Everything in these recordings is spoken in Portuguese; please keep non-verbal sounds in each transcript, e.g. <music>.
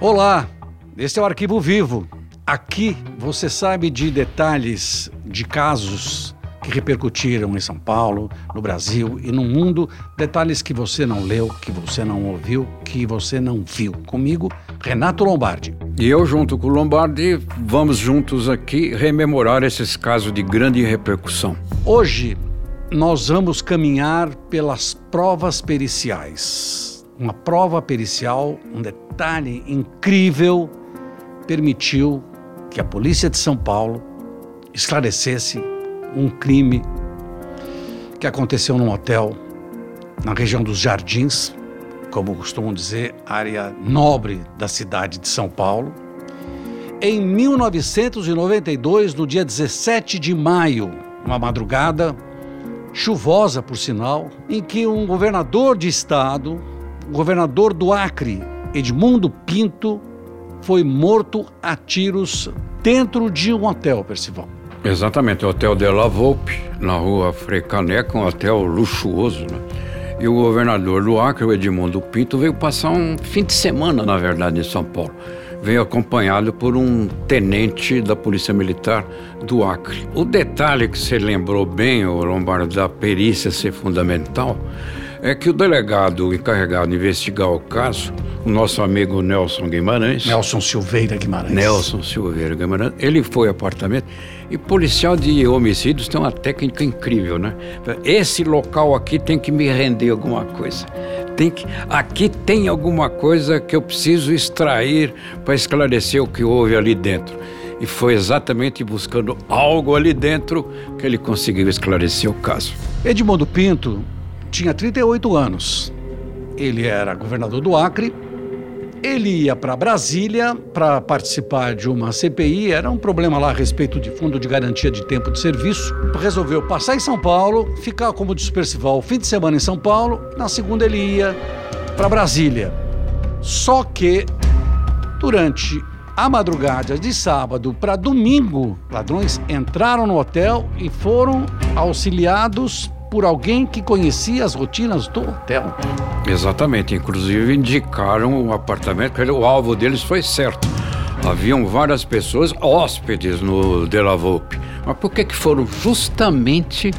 Olá, este é o Arquivo Vivo. Aqui você sabe de detalhes de casos que repercutiram em São Paulo, no Brasil e no mundo, detalhes que você não leu, que você não ouviu, que você não viu. Comigo, Renato Lombardi. E eu, junto com o Lombardi, vamos juntos aqui rememorar esses casos de grande repercussão. Hoje, nós vamos caminhar pelas provas periciais uma prova pericial, um detalhe incrível, permitiu que a polícia de São Paulo esclarecesse um crime que aconteceu num hotel na região dos Jardins, como costumam dizer, área nobre da cidade de São Paulo. Em 1992, no dia 17 de maio, uma madrugada chuvosa, por sinal, em que um governador de estado o governador do Acre, Edmundo Pinto, foi morto a tiros dentro de um hotel, Percival. Exatamente, o Hotel de la Volpe, na rua Frecaneca, um hotel luxuoso, né? E o governador do Acre, o Edmundo Pinto, veio passar um fim de semana, na verdade, em São Paulo. Veio acompanhado por um tenente da Polícia Militar do Acre. O detalhe que você lembrou bem, o Lombardo, da perícia ser fundamental, é que o delegado encarregado de investigar o caso, o nosso amigo Nelson Guimarães. Nelson Silveira Guimarães. Nelson Silveira Guimarães. Ele foi ao apartamento. E policial de homicídios tem uma técnica incrível, né? Esse local aqui tem que me render alguma coisa. Tem que, aqui tem alguma coisa que eu preciso extrair para esclarecer o que houve ali dentro. E foi exatamente buscando algo ali dentro que ele conseguiu esclarecer o caso. Edmundo Pinto tinha 38 anos. Ele era governador do Acre. Ele ia para Brasília para participar de uma CPI, era um problema lá a respeito de fundo de garantia de tempo de serviço. Resolveu passar em São Paulo, ficar como disse Percival, fim de semana em São Paulo, na segunda ele ia para Brasília. Só que durante a madrugada de sábado para domingo, ladrões entraram no hotel e foram auxiliados por alguém que conhecia as rotinas do hotel. Exatamente, inclusive indicaram o apartamento, que o alvo deles foi certo. Haviam várias pessoas hóspedes no De La Volpe. Mas por que, que foram justamente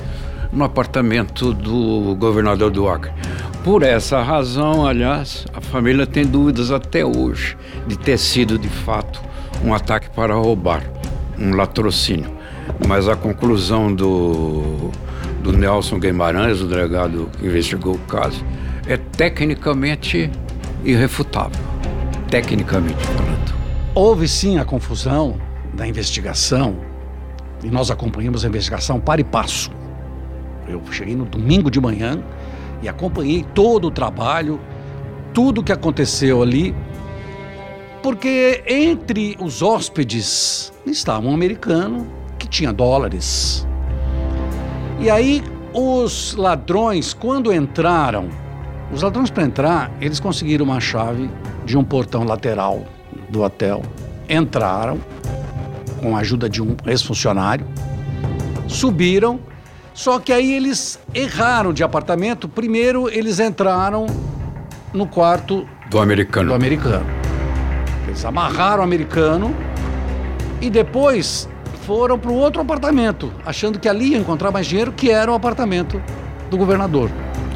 no apartamento do governador do Acre? Por essa razão, aliás, a família tem dúvidas até hoje de ter sido de fato um ataque para roubar, um latrocínio. Mas a conclusão do do Nelson Guimarães, o delegado que investigou o caso, é tecnicamente irrefutável. Tecnicamente falando. Houve sim a confusão da investigação e nós acompanhamos a investigação para e passo. Eu cheguei no domingo de manhã e acompanhei todo o trabalho, tudo que aconteceu ali, porque entre os hóspedes estava um americano que tinha dólares e aí os ladrões, quando entraram, os ladrões para entrar, eles conseguiram uma chave de um portão lateral do hotel. Entraram com a ajuda de um ex-funcionário, subiram, só que aí eles erraram de apartamento. Primeiro eles entraram no quarto do americano. Do americano. Eles amarraram o americano e depois foram para o outro apartamento, achando que ali ia encontrar mais dinheiro, que era o apartamento do governador.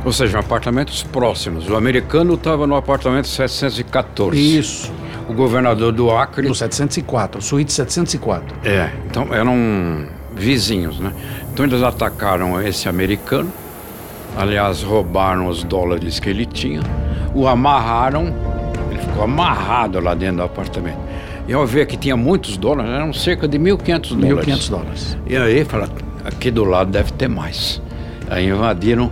Ou seja, apartamentos próximos. O americano estava no apartamento 714. Isso. O governador do Acre. No 704, suíte 704. É, então eram vizinhos, né? Então eles atacaram esse americano, aliás, roubaram os dólares que ele tinha, o amarraram, ele ficou amarrado lá dentro do apartamento. E ao ver que tinha muitos dólares, eram cerca de 1.500 dólares. 1.500 dólares. E aí, fala, aqui do lado deve ter mais. Aí invadiram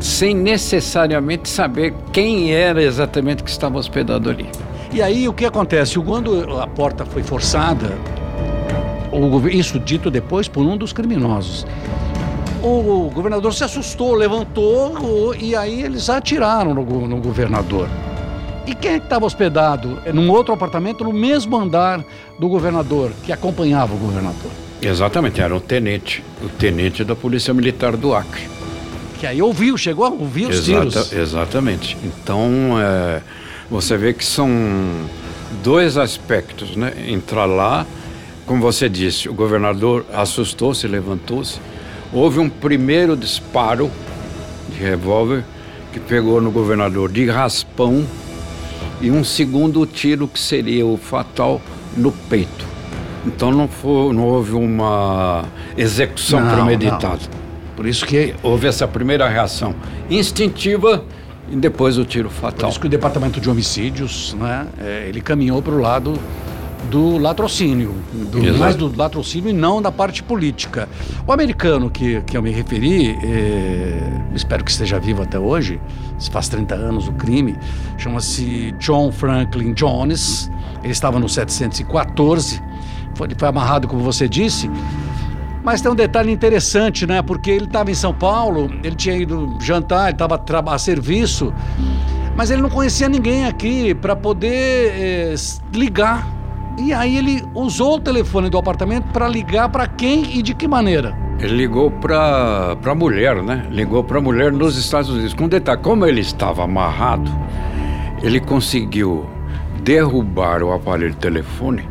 sem necessariamente saber quem era exatamente que estava hospedado ali. E aí o que acontece? Quando a porta foi forçada, o, isso dito depois por um dos criminosos, o governador se assustou, levantou e aí eles atiraram no, no governador. E quem é que estava hospedado num outro apartamento no mesmo andar do governador, que acompanhava o governador? Exatamente, era o tenente, o tenente da Polícia Militar do Acre. Que aí ouviu, chegou a ouvir os Exata, tiros. Exatamente. Então, é, você vê que são dois aspectos, né? Entrar lá, como você disse, o governador assustou-se, levantou-se. Houve um primeiro disparo de revólver que pegou no governador de raspão e um segundo tiro que seria o fatal no peito. Então não, foi, não houve uma execução não, premeditada. Não. Por isso que houve essa primeira reação instintiva e depois o tiro fatal. Por isso que o departamento de homicídios, né, é, ele caminhou para o lado do latrocínio, do, mais do latrocínio e não da parte política. O americano que, que eu me referi, é, espero que esteja vivo até hoje, se faz 30 anos o crime, chama-se John Franklin Jones, ele estava no 714, foi, ele foi amarrado, como você disse, mas tem um detalhe interessante, né? Porque ele estava em São Paulo, ele tinha ido jantar, ele estava a serviço, mas ele não conhecia ninguém aqui para poder é, ligar. E aí ele usou o telefone do apartamento para ligar para quem e de que maneira? Ele ligou para a mulher, né? Ligou para a mulher nos Estados Unidos. Com detalhe, como ele estava amarrado, ele conseguiu derrubar o aparelho telefone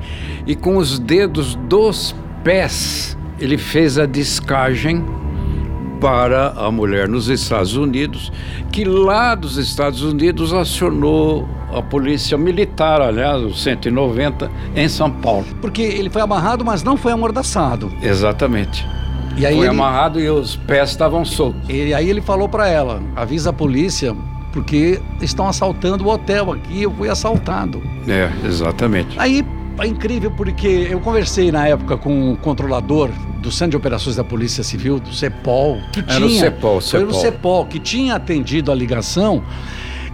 e com os dedos dos pés ele fez a descagem para a mulher nos Estados Unidos, que lá dos Estados Unidos acionou a polícia militar, aliás, o 190, em São Paulo. Porque ele foi amarrado, mas não foi amordaçado. Exatamente. E aí foi ele... amarrado e os pés estavam soltos. E aí ele falou para ela: avisa a polícia, porque estão assaltando o hotel aqui, eu fui assaltado. É, exatamente. Aí é incrível porque eu conversei na época com o controlador do Centro de Operações da Polícia Civil, do CEPOL, que Era tinha. O CEPOL, CEPOL. Foi o CEPOL, que tinha atendido a ligação.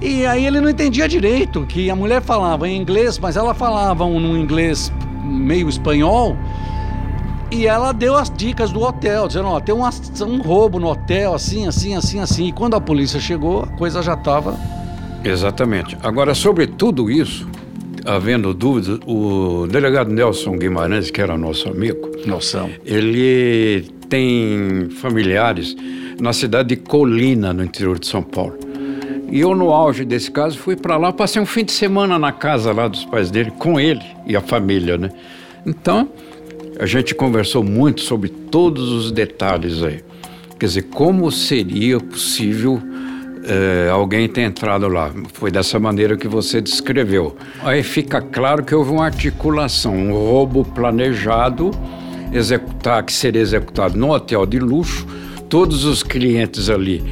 E aí ele não entendia direito, que a mulher falava em inglês, mas ela falava num inglês meio espanhol. E ela deu as dicas do hotel, dizendo, ó, tem um, um roubo no hotel, assim, assim, assim, assim. E quando a polícia chegou, a coisa já estava... Exatamente. Agora, sobre tudo isso, havendo dúvidas, o delegado Nelson Guimarães, que era nosso amigo, Noção. ele tem familiares na cidade de Colina, no interior de São Paulo. E eu, no auge desse caso, fui para lá, passei um fim de semana na casa lá dos pais dele, com ele e a família, né? Então, a gente conversou muito sobre todos os detalhes aí. Quer dizer, como seria possível é, alguém ter entrado lá. Foi dessa maneira que você descreveu. Aí fica claro que houve uma articulação, um roubo planejado, executar, que seria executado no hotel de luxo. Todos os clientes ali,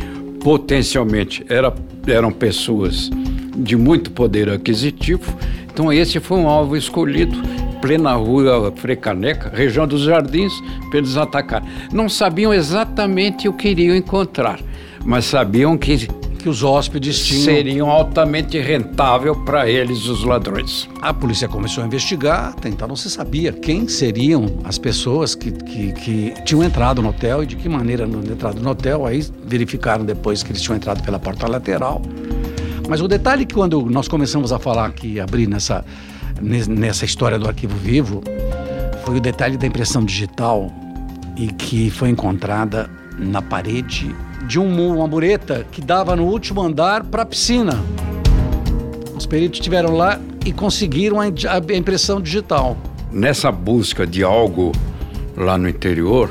potencialmente, era, eram pessoas de muito poder aquisitivo. Então esse foi um alvo escolhido plena rua Frecaneca, região dos Jardins, para eles atacar. Não sabiam exatamente o que iriam encontrar, mas sabiam que que os hóspedes tinham. Seriam altamente rentável para eles, os ladrões. A polícia começou a investigar, até então não se sabia quem seriam as pessoas que, que, que tinham entrado no hotel e de que maneira não entrado no hotel. Aí verificaram depois que eles tinham entrado pela porta lateral. Mas o detalhe que quando nós começamos a falar aqui, abrir nessa, nessa história do arquivo vivo, foi o detalhe da impressão digital e que foi encontrada na parede de um, uma mureta que dava no último andar para a piscina. Os peritos estiveram lá e conseguiram a, a impressão digital. Nessa busca de algo lá no interior,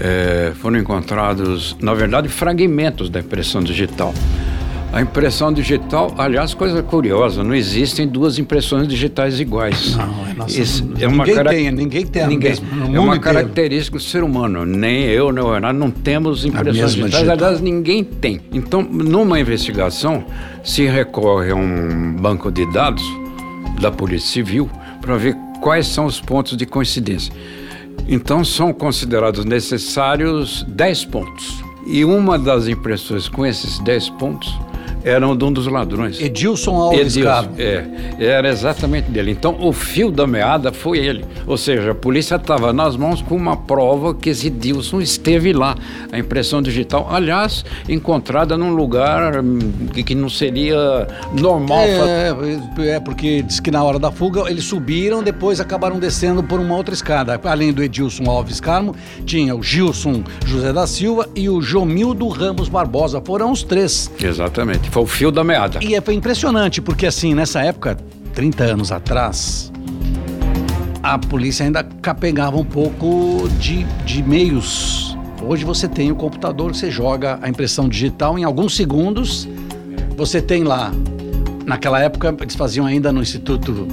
é, foram encontrados, na verdade, fragmentos da impressão digital. A impressão digital, aliás, coisa curiosa, não existem duas impressões digitais iguais. Não, é, nossa, Isso, é uma ninguém, tem, ninguém tem ninguém, é uma inteiro. característica do ser humano. Nem eu, nem o Renato, não temos impressões digitais. Digital. Aliás, ninguém tem. Então, numa investigação, se recorre a um banco de dados da Polícia Civil para ver quais são os pontos de coincidência. Então, são considerados necessários 10 pontos. E uma das impressões com esses 10 pontos eram de um dos ladrões. Edilson Alves Edilson, É, era exatamente dele. Então, o fio da meada foi ele. Ou seja, a polícia estava nas mãos com uma prova que esse Edilson esteve lá. A impressão digital, aliás, encontrada num lugar hum, que não seria normal. É, é, porque diz que na hora da fuga eles subiram, depois acabaram descendo por uma outra escada. Além do Edilson Alves Carmo, tinha o Gilson José da Silva e o Jomildo Ramos Barbosa. Foram os três. Exatamente foi o fio da meada. E é, foi impressionante, porque assim, nessa época 30 anos atrás, a polícia ainda capegava um pouco de, de meios. Hoje você tem o computador, você joga a impressão digital em alguns segundos. Você tem lá, naquela época eles faziam ainda no Instituto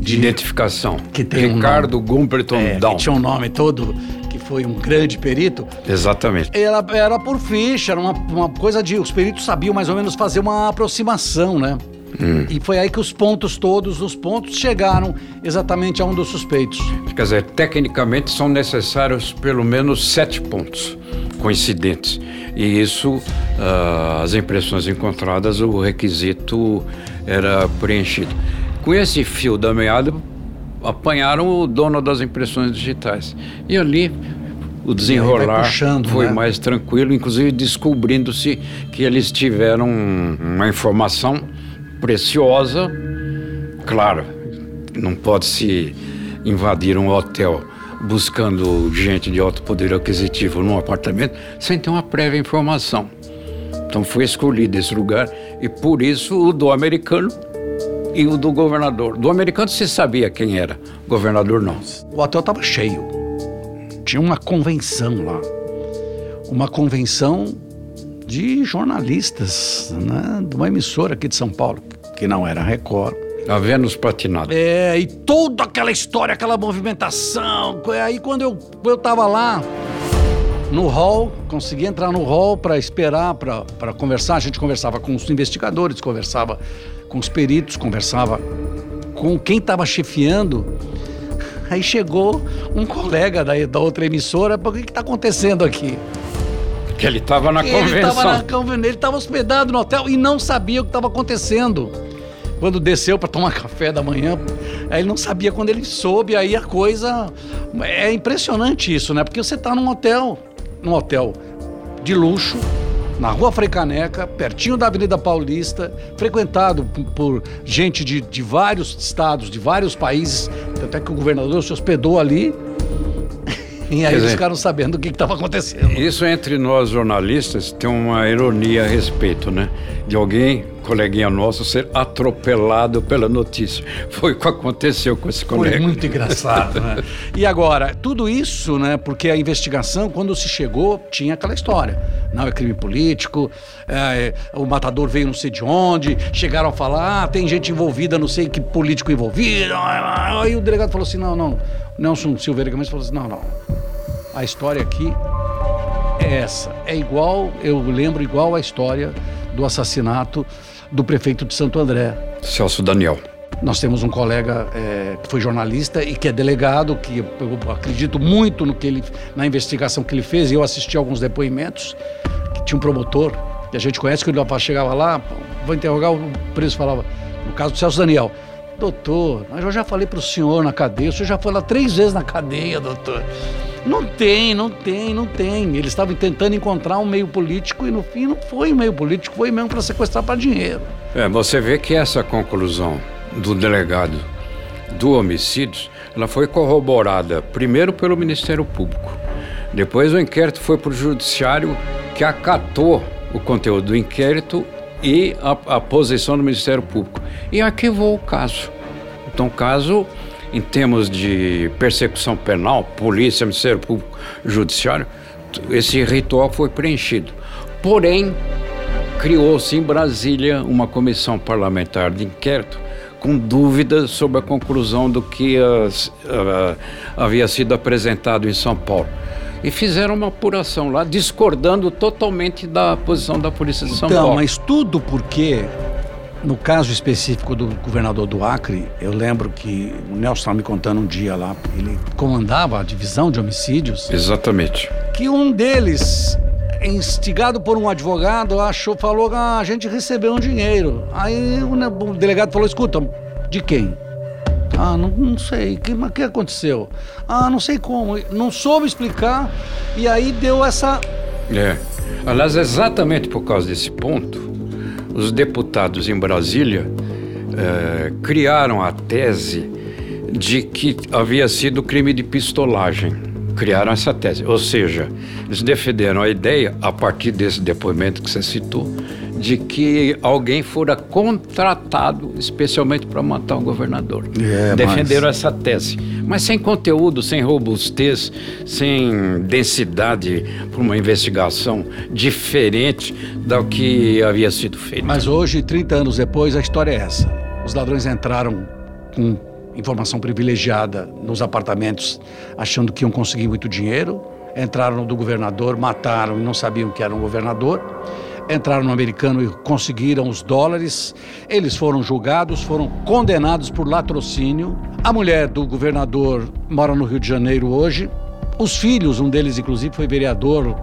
de identificação. Que tem Ricardo um Gumperton é, Down. Que tinha um nome todo, que foi um grande perito. Exatamente. Era, era por ficha, era uma, uma coisa de. Os peritos sabiam mais ou menos fazer uma aproximação, né? Hum. E foi aí que os pontos todos, os pontos chegaram exatamente a um dos suspeitos. Quer dizer, tecnicamente são necessários pelo menos sete pontos coincidentes. E isso, uh, as impressões encontradas, o requisito era preenchido. Com esse fio da meada, apanharam o dono das impressões digitais. E ali o desenrolar puxando, foi né? mais tranquilo, inclusive descobrindo-se que eles tiveram uma informação preciosa. Claro, não pode se invadir um hotel buscando gente de alto poder aquisitivo num apartamento sem ter uma prévia informação. Então foi escolhido esse lugar e por isso o do americano e o do governador. Do americano se sabia quem era, governador não. O hotel estava cheio. Tinha uma convenção lá. Uma convenção de jornalistas, né, de uma emissora aqui de São Paulo, que não era Record. A Vênus Platinada. É, e toda aquela história, aquela movimentação. Aí quando eu, eu tava lá no hall, consegui entrar no hall para esperar, para conversar. A gente conversava com os investigadores, conversava com os peritos, conversava com quem estava chefiando. Aí chegou um colega da, da outra emissora, o que está acontecendo aqui? Que ele estava na convenção. Ele estava hospedado no hotel e não sabia o que estava acontecendo. Quando desceu para tomar <laughs> café da manhã, aí ele não sabia quando ele soube, aí a coisa. É impressionante isso, né? Porque você está num hotel, num hotel de luxo, na Rua Caneca, pertinho da Avenida Paulista, frequentado por, por gente de, de vários estados, de vários países, até que o governador se hospedou ali <laughs> e aí eles ficaram sabendo o que estava acontecendo. Isso entre nós jornalistas tem uma ironia a respeito, né? De alguém, coleguinha nosso, ser atropelado pela notícia. Foi o que aconteceu com esse colega. Foi muito engraçado, né? E agora, tudo isso, né? Porque a investigação, quando se chegou, tinha aquela história. Não é crime político, é, o matador veio não sei de onde, chegaram a falar, ah, tem gente envolvida, não sei que político envolvido. Aí o delegado falou assim: não, não. Nelson Silveira Gomes falou assim: não, não. A história aqui é essa. É igual, eu lembro igual a história do assassinato do prefeito de Santo André. Celso Daniel. Nós temos um colega é, que foi jornalista e que é delegado, que eu acredito muito no que ele, na investigação que ele fez, e eu assisti alguns depoimentos, que tinha um promotor, que a gente conhece, que ele chegava lá, vou interrogar, o preso falava, no caso do Celso Daniel, Doutor, mas eu já falei para o senhor na cadeia, o senhor já foi lá três vezes na cadeia, doutor. Não tem, não tem, não tem. Eles estavam tentando encontrar um meio político e no fim não foi um meio político, foi mesmo para sequestrar para dinheiro. É, você vê que essa conclusão do delegado do homicídio, ela foi corroborada primeiro pelo Ministério Público. Depois o inquérito foi para o judiciário que acatou o conteúdo do inquérito e a, a posição do Ministério Público. E arquivou o caso. Então, o caso, em termos de persecução penal, polícia, Ministério Público, Judiciário, esse ritual foi preenchido. Porém, criou-se em Brasília uma comissão parlamentar de inquérito com dúvidas sobre a conclusão do que as, uh, havia sido apresentado em São Paulo e fizeram uma apuração lá, discordando totalmente da posição da Polícia de São então, Paulo. Então, mas tudo porque, no caso específico do governador do Acre, eu lembro que o Nelson estava me contando um dia lá, ele comandava a divisão de homicídios. Exatamente. Que um deles instigado por um advogado, achou, falou que ah, a gente recebeu um dinheiro. Aí o, delegado falou: escuta, de quem? Ah, não, não sei. O que, que aconteceu? Ah, não sei como. Não soube explicar. E aí deu essa. É. Aliás, exatamente por causa desse ponto, os deputados em Brasília é, criaram a tese de que havia sido crime de pistolagem. Criaram essa tese. Ou seja, eles defenderam a ideia, a partir desse depoimento que você citou, de que alguém fora contratado especialmente para matar o governador. É, Defenderam mas... essa tese. Mas sem conteúdo, sem robustez, sem densidade para uma investigação diferente do que havia sido feito. Mas hoje, 30 anos depois, a história é essa. Os ladrões entraram com informação privilegiada nos apartamentos, achando que iam conseguir muito dinheiro. Entraram no do governador, mataram e não sabiam que era um governador. Entraram no americano e conseguiram os dólares. Eles foram julgados, foram condenados por latrocínio. A mulher do governador mora no Rio de Janeiro hoje. Os filhos, um deles inclusive foi vereador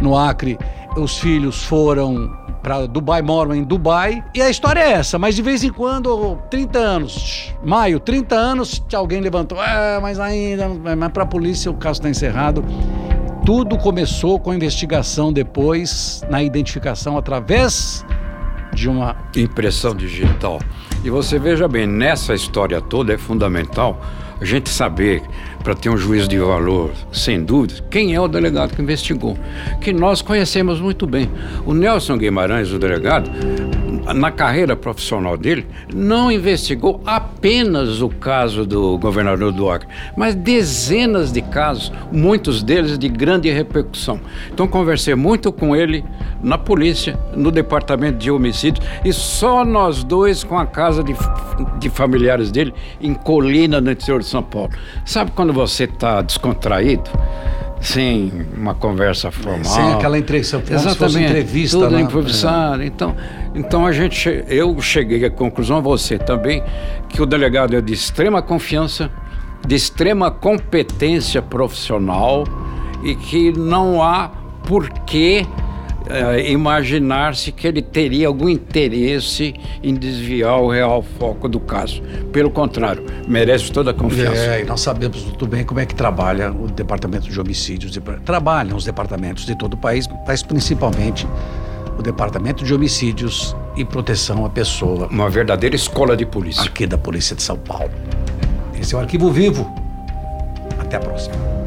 no Acre, os filhos foram para Dubai, moram em Dubai. E a história é essa, mas de vez em quando, 30 anos, maio, 30 anos, alguém levantou, ah, mas ainda, mas para a polícia o caso está encerrado. Tudo começou com a investigação depois, na identificação através de uma impressão digital. E você veja bem, nessa história toda é fundamental a gente saber, para ter um juízo de valor, sem dúvida, quem é o delegado que investigou, que nós conhecemos muito bem. O Nelson Guimarães, o delegado, na carreira profissional dele, não investigou apenas o caso do governador do Acre, mas dezenas de casos, muitos deles de grande repercussão. Então, conversei muito com ele na polícia, no departamento de homicídios, e só nós dois com a casa de, de familiares dele em Colina, no interior de São Paulo. Sabe quando você está descontraído? Sem uma conversa formal. Sem aquela entrevista, Exatamente, entrevista. Tudo né? improvisado. É. Então, então a gente, eu cheguei à conclusão, você também, que o delegado é de extrema confiança, de extrema competência profissional e que não há porquê uh, imaginar-se que ele teria algum interesse em desviar o real foco do caso. Pelo contrário, merece toda a confiança. É, e nós sabemos muito bem como é que trabalha o Departamento de Homicídios. Trabalham os departamentos de todo o país, mas principalmente o Departamento de Homicídios e Proteção à Pessoa. Uma verdadeira escola de polícia. Aqui da Polícia de São Paulo. Esse é o Arquivo Vivo. Até a próxima.